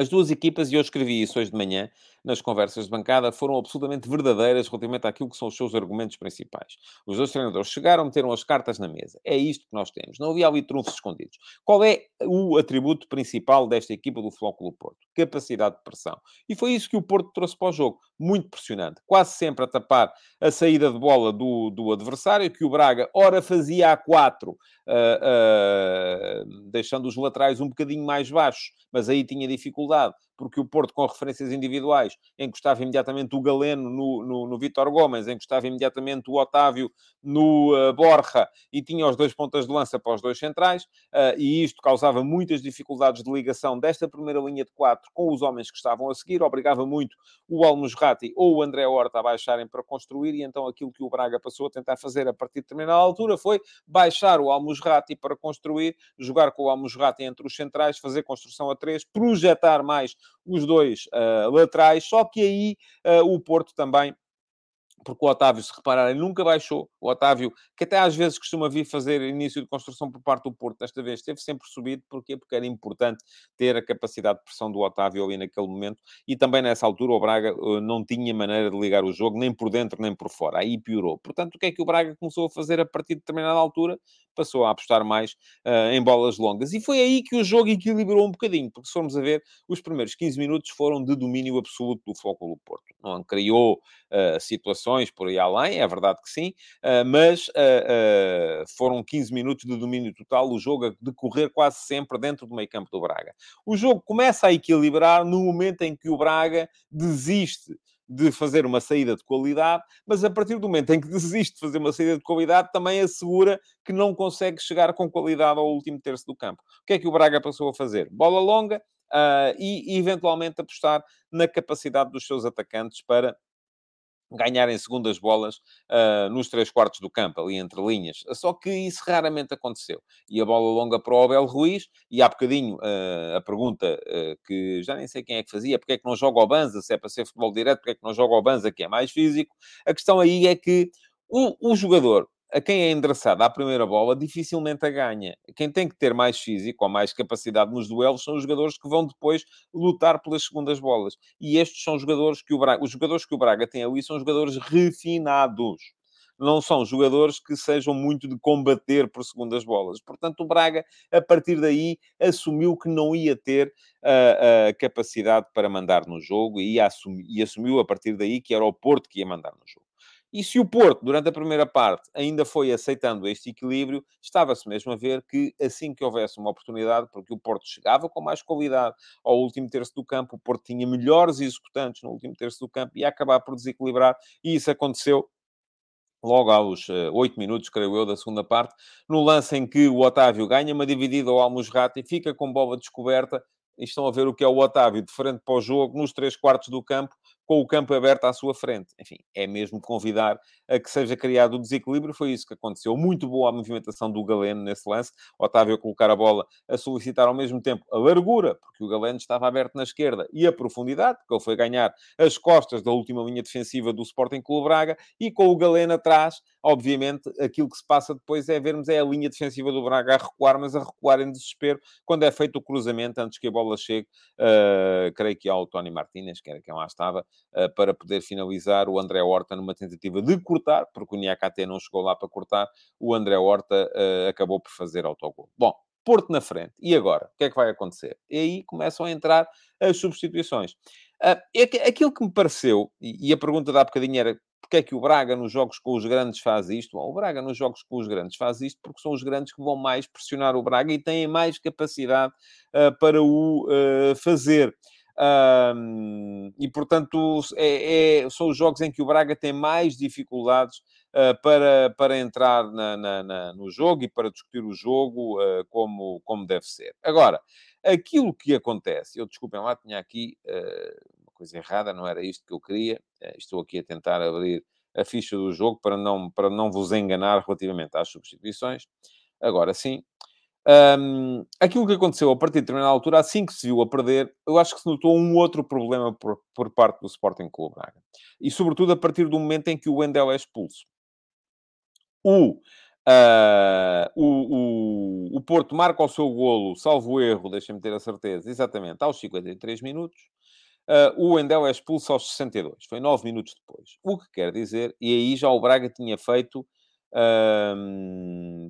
As duas equipas, e eu escrevi isso hoje de manhã nas conversas de bancada, foram absolutamente verdadeiras relativamente àquilo que são os seus argumentos principais. Os dois treinadores chegaram, meteram as cartas na mesa. É isto que nós temos. Não havia ali trunfos escondidos. Qual é o atributo principal desta equipa do Clube Porto? Capacidade de pressão. E foi isso que o Porto trouxe para o jogo. Muito pressionante. Quase sempre a tapar a saída de bola do, do adversário, que o Braga, ora fazia a quatro, uh, uh, deixando os laterais um bocadinho mais baixos, mas aí tinha dificuldade porque o Porto, com referências individuais, encostava imediatamente o Galeno no, no, no Vítor Gomes, encostava imediatamente o Otávio no uh, Borja e tinha os dois pontas de lança para os dois centrais, uh, e isto causava muitas dificuldades de ligação desta primeira linha de quatro com os homens que estavam a seguir, obrigava muito o Almusrati ou o André Horta a baixarem para construir, e então aquilo que o Braga passou a tentar fazer a partir de determinada altura foi baixar o Almusrati para construir, jogar com o Almusrati entre os centrais, fazer construção a três, projetar mais os dois uh, laterais, só que aí uh, o Porto também porque o Otávio, se repararem, nunca baixou. O Otávio, que até às vezes costuma vir fazer início de construção por parte do Porto, desta vez esteve sempre subido. Porquê? Porque era importante ter a capacidade de pressão do Otávio ali naquele momento. E também nessa altura o Braga uh, não tinha maneira de ligar o jogo, nem por dentro nem por fora. Aí piorou. Portanto, o que é que o Braga começou a fazer a partir de determinada altura? Passou a apostar mais uh, em bolas longas. E foi aí que o jogo equilibrou um bocadinho. Porque se formos a ver, os primeiros 15 minutos foram de domínio absoluto do Foco do Porto. Não criou uh, situações por aí além, é verdade que sim, uh, mas uh, foram 15 minutos de domínio total, o jogo a decorrer quase sempre dentro do meio campo do Braga. O jogo começa a equilibrar no momento em que o Braga desiste de fazer uma saída de qualidade, mas a partir do momento em que [LAUGHS] desiste de fazer uma saída de qualidade, também assegura que não consegue chegar com qualidade ao último terço do campo. O que é que o Braga passou a fazer? Bola longa uh, e, eventualmente, apostar na capacidade dos seus atacantes para ganharem segundas bolas uh, nos três quartos do campo, ali entre linhas. Só que isso raramente aconteceu. E a bola longa para o Abel Ruiz, e há bocadinho uh, a pergunta uh, que já nem sei quem é que fazia, porque é que não joga o Banza, se é para ser futebol direto, porque é que não joga o Banza, que é mais físico. A questão aí é que o, o jogador a quem é endereçada à primeira bola, dificilmente a ganha. Quem tem que ter mais físico ou mais capacidade nos duelos são os jogadores que vão depois lutar pelas segundas bolas. E estes são jogadores que o Braga, os jogadores que o Braga tem ali são jogadores refinados. Não são jogadores que sejam muito de combater por segundas bolas. Portanto, o Braga, a partir daí, assumiu que não ia ter a, a capacidade para mandar no jogo e, assumi, e assumiu a partir daí que era o Porto que ia mandar no jogo. E se o Porto, durante a primeira parte, ainda foi aceitando este equilíbrio, estava-se mesmo a ver que assim que houvesse uma oportunidade, porque o Porto chegava com mais qualidade ao último terço do campo, o Porto tinha melhores executantes no último terço do campo e ia acabar por desequilibrar, e isso aconteceu logo aos uh, 8 minutos, creio eu, da segunda parte, no lance em que o Otávio ganha uma dividida ao Almusrati, fica com bola descoberta, e estão a ver o que é o Otávio de frente para o jogo, nos três quartos do campo, com o campo aberto à sua frente. Enfim, é mesmo convidar a que seja criado o desequilíbrio. Foi isso que aconteceu. Muito boa a movimentação do Galeno nesse lance. Otávio a colocar a bola, a solicitar ao mesmo tempo a largura, porque o Galeno estava aberto na esquerda, e a profundidade, porque ele foi ganhar as costas da última linha defensiva do Sporting Clube Braga, e com o Galeno atrás, obviamente, aquilo que se passa depois é vermos é a linha defensiva do Braga a recuar, mas a recuar em desespero, quando é feito o cruzamento antes que a bola chegue, uh, creio que ao Tony Martínez, que era quem lá estava, para poder finalizar o André Horta numa tentativa de cortar, porque o Niakate não chegou lá para cortar, o André Horta uh, acabou por fazer autogol. Bom, Porto na frente. E agora? O que é que vai acontecer? E aí começam a entrar as substituições. Uh, aquilo que me pareceu, e, a pergunta da bocadinho era porque é que o Braga nos jogos com os grandes faz isto? Bom, o Braga nos jogos com os grandes faz isto porque são os grandes que vão mais pressionar o Braga e têm mais capacidade uh, para o uh, fazer. Um, e, portanto, é, é, são os jogos em que o Braga tem mais dificuldades uh, para, para entrar na, na, na, no jogo e para discutir o jogo uh, como, como deve ser. Agora, aquilo que acontece, eu desculpem lá, tinha aqui uh, uma coisa errada, não era isto que eu queria, estou aqui a tentar abrir a ficha do jogo para não, para não vos enganar relativamente às substituições. Agora sim, um, aquilo que aconteceu a partir de determinada altura, assim que se viu a perder, eu acho que se notou um outro problema por, por parte do Sporting Clube Braga. E, sobretudo, a partir do momento em que o Wendel é expulso. O, uh, o, o, o Porto marca o seu golo, salvo erro, deixem-me ter a certeza, exatamente, aos 53 minutos. Uh, o Wendel é expulso aos 62. Foi 9 minutos depois. O que quer dizer, e aí já o Braga tinha feito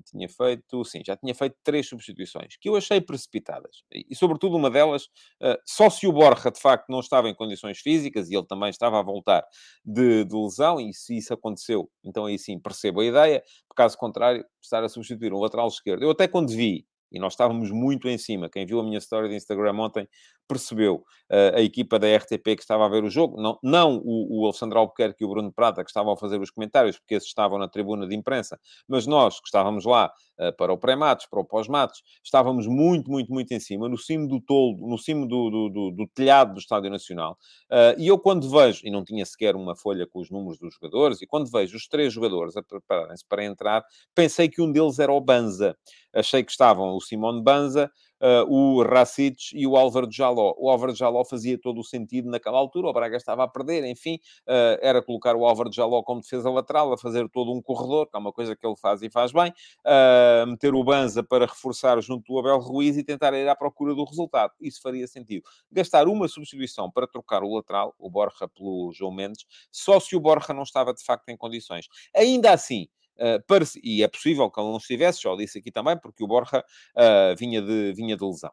tinha feito, sim, já tinha feito três substituições que eu achei precipitadas. E, sobretudo, uma delas, uh, só se o Borja de facto não estava em condições físicas e ele também estava a voltar de, de lesão, e se isso aconteceu, então aí sim percebo a ideia. Caso contrário, estar a substituir um lateral esquerdo. Eu até quando vi e nós estávamos muito em cima. Quem viu a minha história de Instagram ontem percebeu uh, a equipa da RTP que estava a ver o jogo, não, não o, o Alexandre Albuquerque e o Bruno Prata que estavam a fazer os comentários, porque esses estavam na tribuna de imprensa, mas nós que estávamos lá uh, para o pré-matos, para o pós-matos, estávamos muito, muito, muito em cima, no cimo do toldo, no cimo do, do, do, do telhado do Estádio Nacional. Uh, e eu quando vejo, e não tinha sequer uma folha com os números dos jogadores, e quando vejo os três jogadores a prepararem-se para entrar, pensei que um deles era o Banza. Achei que estavam o Simone Banza, uh, o Racic e o Álvaro Jaló. O Álvaro Jaló fazia todo o sentido naquela altura, o Braga estava a perder, enfim, uh, era colocar o Álvaro Jaló como defesa lateral, a fazer todo um corredor, que é uma coisa que ele faz e faz bem, uh, meter o Banza para reforçar junto do Abel Ruiz e tentar ir à procura do resultado. Isso faria sentido. Gastar uma substituição para trocar o lateral, o Borja pelo João Mendes, só se o Borja não estava de facto em condições. Ainda assim, Uh, e é possível que ele não estivesse, já o disse aqui também, porque o Borja uh, vinha, de, vinha de lesão.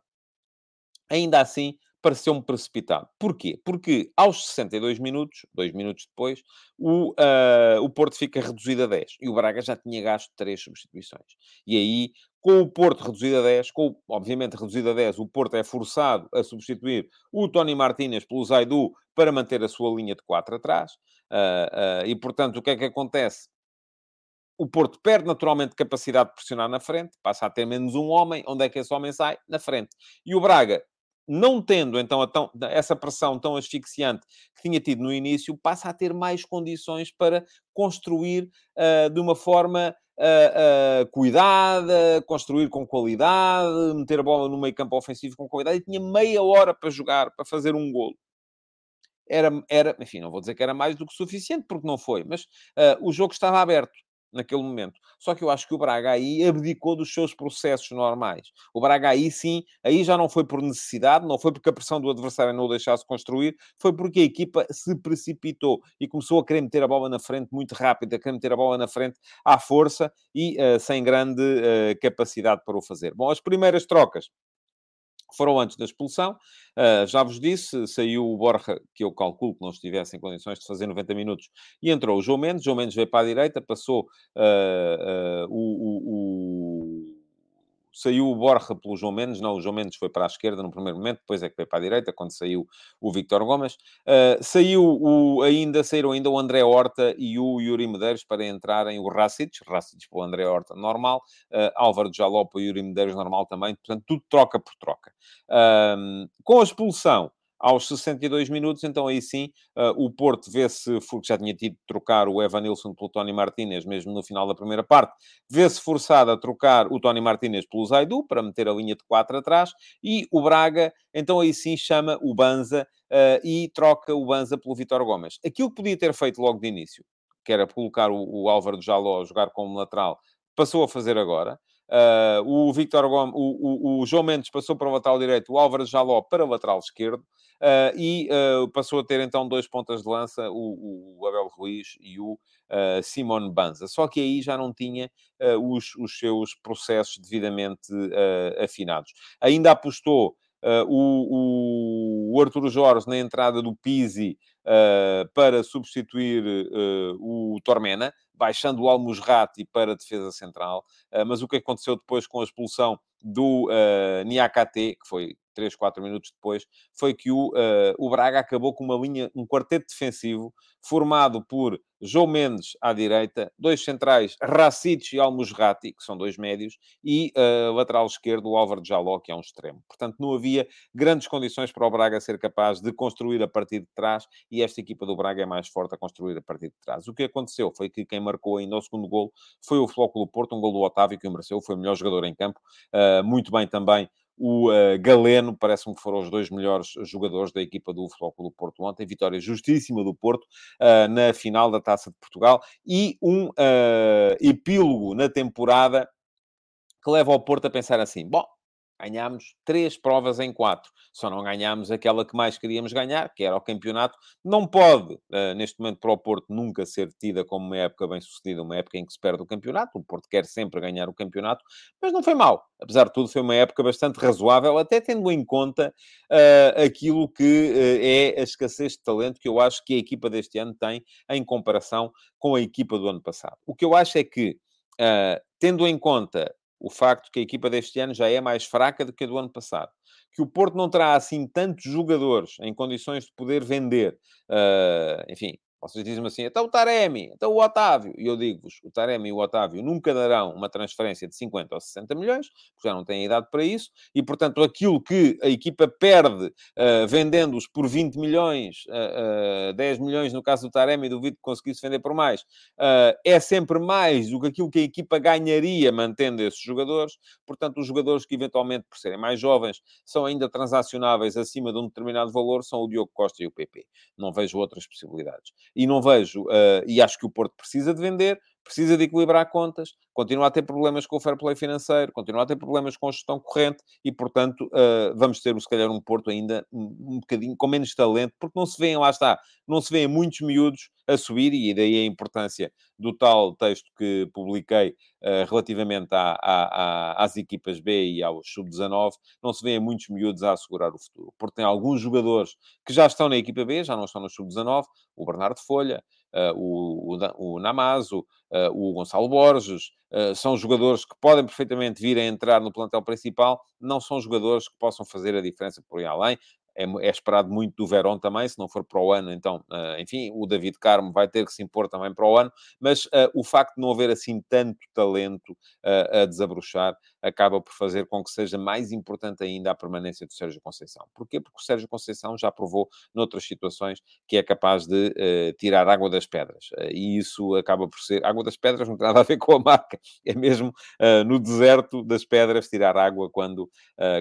Ainda assim, pareceu-me precipitado. Porquê? Porque aos 62 minutos, dois minutos depois, o, uh, o Porto fica reduzido a 10 e o Braga já tinha gasto três substituições. E aí, com o Porto reduzido a 10, com, obviamente reduzido a 10, o Porto é forçado a substituir o Tony Martínez pelo Zaidu para manter a sua linha de 4 atrás. Uh, uh, e, portanto, o que é que acontece? O Porto perde naturalmente capacidade de pressionar na frente, passa a ter menos um homem. Onde é que esse homem sai? Na frente. E o Braga não tendo então tão, essa pressão tão asfixiante que tinha tido no início, passa a ter mais condições para construir uh, de uma forma uh, uh, cuidada, construir com qualidade, meter a bola no meio campo ofensivo com qualidade, e tinha meia hora para jogar, para fazer um golo. Era, era, enfim, não vou dizer que era mais do que suficiente, porque não foi, mas o jogo estava aberto naquele momento. Só que eu acho que o Braga aí abdicou dos seus processos normais. O Braga aí sim, aí já não foi por necessidade, não foi porque a pressão do adversário não o deixasse construir, foi porque a equipa se precipitou e começou a querer meter a bola na frente muito rápido, a querer meter a bola na frente à força e uh, sem grande uh, capacidade para o fazer. Bom, as primeiras trocas foram antes da expulsão. Uh, já vos disse, saiu o Borja, que eu calculo que não estivesse em condições de fazer 90 minutos, e entrou o João Mendes. João Mendes veio para a direita, passou uh, uh, o, o saiu o Borja pelo João Mendes, não, o João Mendes foi para a esquerda no primeiro momento, depois é que veio para a direita, quando saiu o Victor Gomes. Uh, saiu o, ainda, saíram ainda o André Horta e o Yuri Medeiros para entrarem o Racic, Racic para o André Horta normal, uh, Álvaro Jaló para o Yuri Medeiros normal também, portanto tudo troca por troca. Uh, com a expulsão, aos 62 minutos, então aí sim, uh, o Porto vê-se, porque já tinha tido de trocar o Evanilson pelo Tony Martínez, mesmo no final da primeira parte, vê-se forçado a trocar o Tony Martínez pelo Zaidu, para meter a linha de 4 atrás, e o Braga, então aí sim, chama o Banza uh, e troca o Banza pelo Vitor Gomes. Aquilo que podia ter feito logo de início, que era colocar o, o Álvaro Jaló a jogar como lateral, passou a fazer agora. Uh, o Victor Gomes, o, o, o, João Mendes passou para o lateral direito, o Álvaro Jaló para o lateral esquerdo. Uh, e uh, passou a ter então dois pontas de lança, o, o Abel Ruiz e o uh, Simone Banza. Só que aí já não tinha os, os, seus processos devidamente afinados. Ainda apostou o, o Arturo Jorge na entrada do Pisi para substituir o Tormena, baixando o Almusrati para a defesa central. mas o que aconteceu depois com a expulsão do uh, Niakate, que foi 3, 4 minutos depois, foi que o, uh, o Braga acabou com uma linha, um quarteto defensivo formado por João Mendes à direita, dois centrais, Racic e Almusrati, que são dois médios, e uh, lateral esquerdo, o Álvaro Jaló, que é um extremo. Portanto, não havia grandes condições para o Braga ser capaz de construir a partir de trás, e esta equipa do Braga é mais forte a construir a partir de trás. O que aconteceu foi que quem marcou ainda o segundo golo foi o Flóculo Porto, um golo do Otávio, que o mereceu, foi o melhor jogador em campo, uh, muito bem também o uh, Galeno, parece-me que foram os dois melhores jogadores da equipa do Futebol do Porto ontem. Vitória justíssima do Porto uh, na final da Taça de Portugal e um uh, epílogo na temporada que leva ao Porto a pensar assim: bom, Ganhámos três provas em quatro. Só não ganhámos aquela que mais queríamos ganhar, que era o campeonato. Não pode, uh, neste momento, para o Porto nunca ser tida como uma época bem sucedida, uma época em que se perde o campeonato. O Porto quer sempre ganhar o campeonato, mas não foi mal. Apesar de tudo, foi uma época bastante razoável, até tendo em conta uh, aquilo que uh, é a escassez de talento que eu acho que a equipa deste ano tem em comparação com a equipa do ano passado. O que eu acho é que, tendo em conta o facto que a equipa deste ano já é mais fraca do que a do ano passado. Que o Porto não terá assim tantos jogadores em condições de poder vender, uh, enfim, vocês dizem-me assim, então o Taremi, então o Otávio. E eu digo-vos, o Taremi e o Otávio nunca darão uma transferência de 50 ou 60 milhões, porque já não têm idade para isso, e portanto aquilo que a equipa perde uh, vendendo-os por 20 milhões, uh, uh, 10 milhões no caso do Taremi, duvido que conseguisse vender por mais, uh, é sempre mais do que aquilo que a equipa ganharia mantendo esses jogadores. Portanto, os jogadores que eventualmente, por serem mais jovens, são ainda transacionáveis acima de um determinado valor, são o Diogo Costa e o PP. Não vejo outras possibilidades e não vejo, uh, e acho que o Porto precisa de vender, precisa de equilibrar contas, continua a ter problemas com o fair play financeiro, continua a ter problemas com a gestão corrente e, portanto, uh, vamos ter, se calhar, um Porto ainda um, bocadinho com menos talento, porque não se vêem, lá está, não se vêem muitos miúdos a subir, e daí a importância do tal texto que publiquei uh, relativamente à, à, às equipas B e aos sub-19, não se vêem muitos miúdos a assegurar o futuro. Porque tem alguns jogadores que já estão na equipa B, já não estão no sub-19, o Bernardo Folha, o, o, o Namazo, uh, o Gonçalo Borges, uh, são jogadores que podem perfeitamente vir a entrar no plantel principal, não são jogadores que possam fazer a diferença por aí além. É, é, esperado muito do Verón também, se não for para o ano, então, enfim, o David Carmo vai ter que se impor também para o ano, mas uh, o facto de não haver assim tanto talento uh, a desabrochar acaba por fazer com que seja mais importante ainda a permanência do Sérgio Conceição. Porquê? Porque o Sérgio Conceição já provou noutras situações que é capaz de uh, tirar água das pedras. Uh, e isso acaba por ser... Água das pedras não tem nada a ver [LAUGHS] com a marca. É mesmo uh, no deserto das pedras tirar água quando,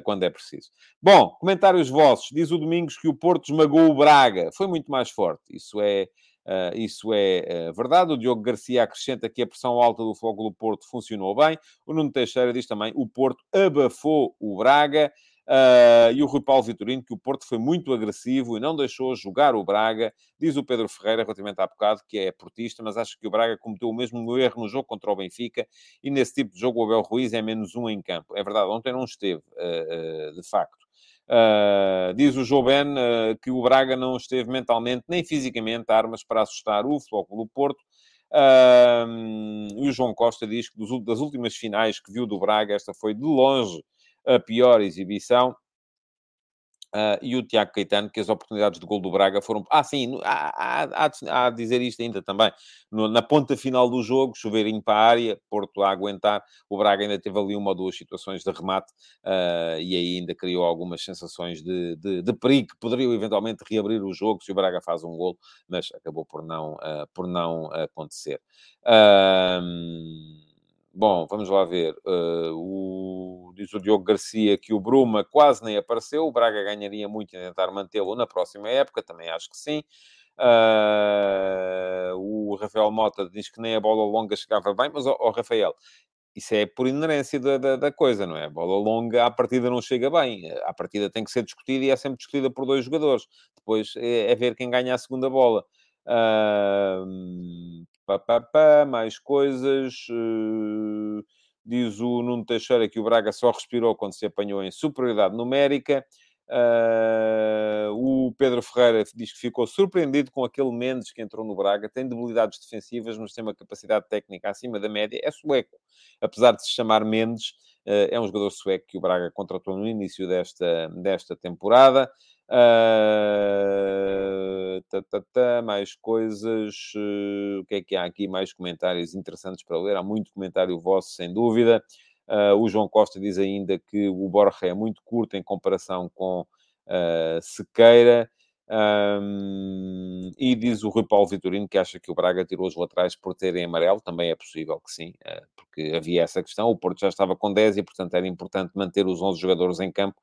quando é preciso. Bom, comentários vossos. Diz o Domingos que o Porto esmagou o Braga. Foi muito mais forte. Isso é... Uh, isso é uh, verdade. O Diogo Garcia acrescenta que a pressão alta do Fogo do Porto funcionou bem. O Nuno Teixeira diz também o Porto abafou o Braga. Uh, e o Rui Paulo Vitorino que o Porto foi muito agressivo e não deixou jogar o Braga. Diz o Pedro Ferreira, relativamente há bocado, que é portista, mas acho que o Braga cometeu o mesmo erro no jogo contra o Benfica e nesse tipo de jogo o Abel Ruiz é menos um em campo. É verdade, ontem não esteve, de facto. Uh, diz o João Ben uh, que o Braga não esteve mentalmente nem fisicamente armas para assustar o do Porto. Uh, e o João Costa diz que dos, das últimas finais que viu do Braga, esta foi de longe a pior exibição. Uh, e o Tiago Caetano, que as oportunidades de gol do Braga foram. Ah, sim, há, a dizer isto ainda também. No, na ponta final do jogo, chuveirinho para a área, Porto a aguentar. O Braga ainda teve ali uma ou duas situações de remate uh, e aí ainda criou algumas sensações de, de, de, perigo que poderiam eventualmente reabrir o jogo se o Braga faz um gol, mas acabou por não, uh, por não acontecer. Bom, vamos lá ver. Uh, o, diz o Diogo Garcia que o Bruma quase nem apareceu. O Braga ganharia muito em tentar mantê-lo na próxima época, também acho que sim. Uh, o Rafael Mota diz que nem a bola longa chegava bem, mas, ó, oh, oh, Rafael, isso é por inerência da, da, da, coisa, não é? A bola longa, à partida não chega bem. À partida tem que ser discutida e é sempre discutida por dois jogadores. Depois é, é ver quem ganha a segunda bola. Uh, Pá, pá, pá, mais coisas. Uh, diz o Nuno Teixeira que o Braga só respirou quando se apanhou em superioridade numérica. Uh, o Pedro Ferreira diz que ficou surpreendido com aquele Mendes que entrou no Braga. Tem debilidades defensivas, mas tem uma capacidade técnica acima da média. É sueco, apesar de se chamar Mendes. Uh, é um jogador sueco que o Braga contratou no início desta, desta temporada. Uh, mais coisas. Uh, o que é que há aqui? Mais comentários interessantes para ler. Há muito comentário vosso, sem dúvida. Uh, o João Costa diz ainda que o Borja é muito curto em comparação com Sequeira. Um, e diz o Rui Paulo Vitorino que acha que o Braga tirou os laterais por terem amarelo. Também é possível que sim, porque havia essa questão. O Porto já estava com 10 e, portanto, era importante manter os 11 jogadores em campo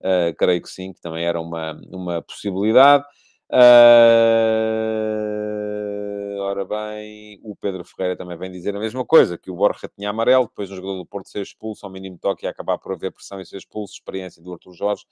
Uh, creio que sim, que também era uma, uma possibilidade. Uh, ora bem, o Pedro Ferreira também vem dizer a mesma coisa, que o Borja tinha amarelo, depois um jogador do Porto ser expulso, ao mínimo toque e acabar por haver pressão e ser expulso, experiência do Arthur Jorge.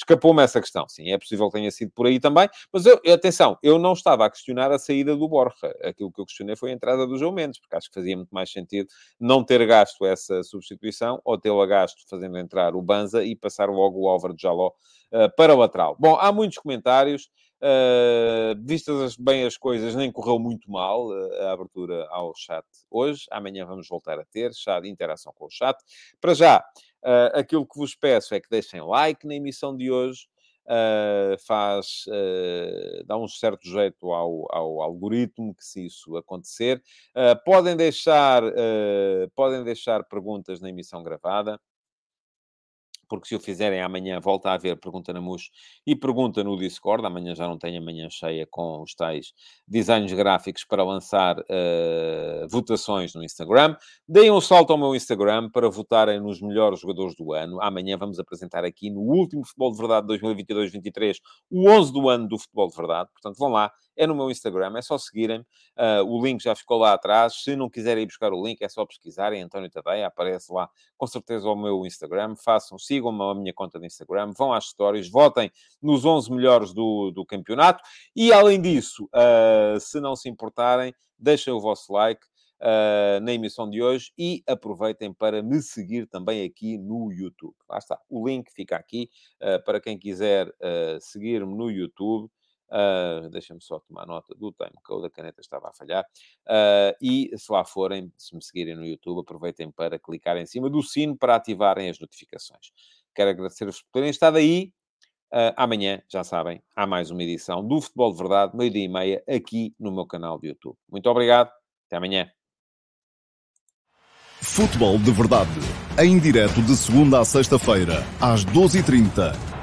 Escapou-me essa questão. Sim, é possível que tenha sido por aí também. Mas eu, atenção, eu não estava a questionar a saída do Borja. Aquilo que eu questionei foi a entrada do João Mendes, porque acho que fazia muito mais sentido não ter gasto essa substituição ou tê-la gasto fazendo entrar o Banza e passar logo o Álvaro de Jaló uh, para o lateral. Bom, há muitos comentários. Uh, vistas bem as coisas, nem correu muito mal uh, a abertura ao chat hoje. Amanhã vamos voltar a ter chat, interação com o chat. Para já, Uh, aquilo que vos peço é que deixem like na emissão de hoje. Faz, dá um certo jeito ao, ao, algoritmo que se isso acontecer. podem, deixar, podem deixar perguntas na emissão gravada porque se o fizerem amanhã, volta a haver pergunta na MUS e pergunta no Discord. Amanhã já não tenho a manhã cheia com os tais designs gráficos para lançar uh, votações no Instagram. Deem um salto ao meu Instagram para votarem nos melhores jogadores do ano. Amanhã vamos apresentar aqui no último Futebol de Verdade 2022-23 o 11 do ano do Futebol de Verdade. Portanto, vão lá, é no meu Instagram, é só seguirem. Uh, o link já ficou lá atrás. Se não quiserem ir buscar o link, é só pesquisarem António Tadeia, aparece lá com certeza ao meu Instagram. Façam, sigam-me a minha conta de Instagram, vão às stories, votem nos 11 melhores do, do campeonato. E além disso, uh, se não se importarem, deixem o vosso like. Uh, na emissão de hoje e aproveitem para me seguir também aqui no YouTube. Lá está, o link fica aqui uh, para quem quiser uh, seguir-me no YouTube. Uh, Deixa-me só tomar nota do timecode, a caneta estava a falhar. Uh, e se lá forem, se me seguirem no YouTube, aproveitem para clicar em cima do sino para ativarem as notificações. Quero agradecer-vos por terem estado aí. Uh, amanhã, já sabem, há mais uma edição do Futebol de Verdade, meio-dia e meia, aqui no meu canal de YouTube. Muito obrigado, até amanhã. Futebol de Verdade em direto de segunda a sexta-feira, às 12h30